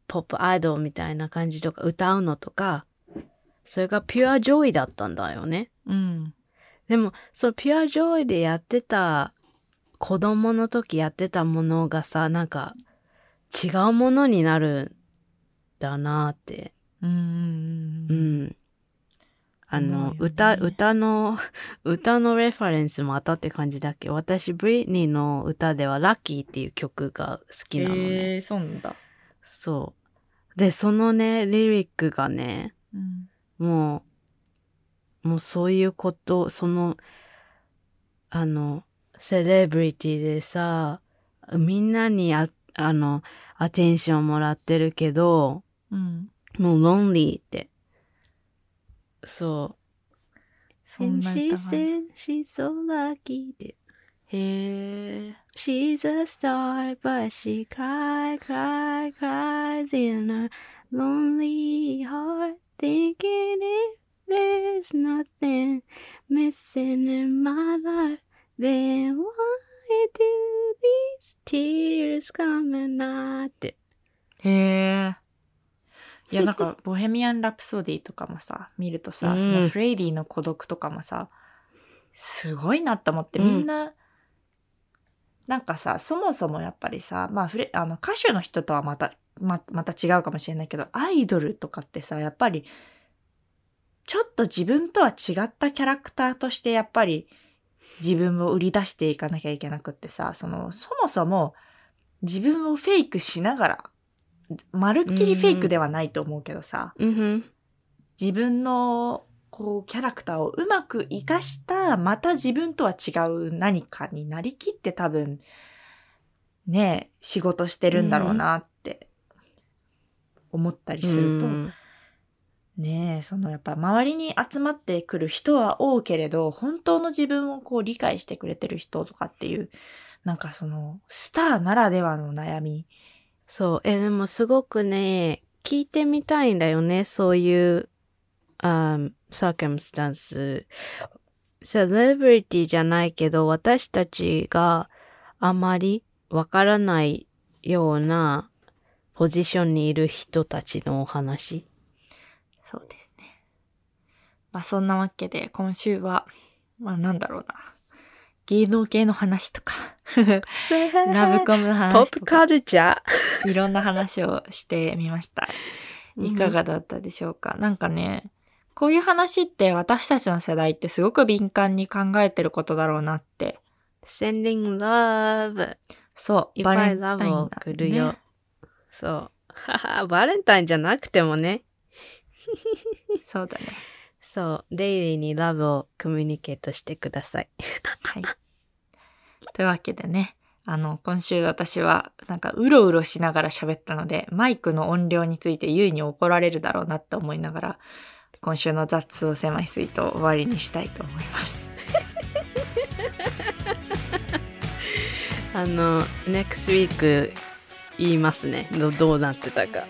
ポップアイドルみたいな感じとか歌うのとか、それが pure joy だったんだよね。うん。でも、その pure joy でやってた、子供の時やってたものがさ、なんか違うものになるんだなって。うんう。ん。あの、ね歌、歌の、*laughs* 歌の reference もあったって感じだっけ？私、ブリトニーの歌ではラッキーっていう曲が好きなのね。へえそうなんだ。そう。で、そのね、リリックがね、うん。もう、もうそういうこと、その、あの、セレブリティでさ、みんなにあ、あの、アテンションもらってるけど、うん。もうロンリーって。そう。そん And な she 歌が said she's so lucky って。へえ。 She's a star, but she cry, cry, cries in her lonely heart, thinking if there's nothing missing in my life, then why do these tears come at night? って。へえ。 いや、なんか、*laughs* ボヘミアン・ラプソディとかもさ、見るとさ、うん。そのフレイディの孤独とかもさ、すごいなって思って、うん。みんな、なんかさ、そもそもやっぱりさ、まあフレ、あの、歌手の人とはまた、ま、また違うかもしれないけど、アイドルとかってさ、やっぱり、ちょっと自分とは違ったキャラクターとして、やっぱり、自分を売り出していかなきゃいけなくってさ、その、そもそも、自分をフェイクしながら、まるっきりフェイクではないと思うけどさ、うん。自分のこうキャラクターをうまく活かしたまた自分とは違う何かになりきって多分ね仕事してるんだろうなって思ったりすると、うん。ねえそのやっぱ周りに集まってくる人は多けれど本当の自分をこう理解してくれてる人とかっていうなんかそのスターならではの悩みそう。え、でもすごくね、聞いてみたいんだよね。そういう、あサーカムスタンス。セレブリティじゃないけど、私たちがあまりわからないようなポジションにいる人たちのお話。そうですね。まあそんなわけで今週は、まあなんだろうな。芸能系の話とか、*laughs* ラブコムのポップカルチャー？*laughs* いろんな話をしてみました。いかがだったでしょうか、なんかね、こういう話って私たちの世代ってすごく敏感に考えてることだろうなって。Sending love. そう、バレンタインラブをだ送るよ。そう。バレンタインじゃなくてもね。そうだね。そう。デイリーにラブをコミュニケートしてください。はい。というわけでね、あの、今週私は、なんか、うろうろしながら喋ったので、マイクの音量について優に怒られるだろうなって思いながら、今週の雑を狭いスイートを終わりにしたいと思います。あの、next week 言いますね。どどうなってたか。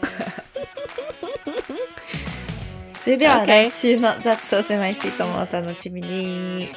それでは来週の雑を狭いスイートもお楽しみに。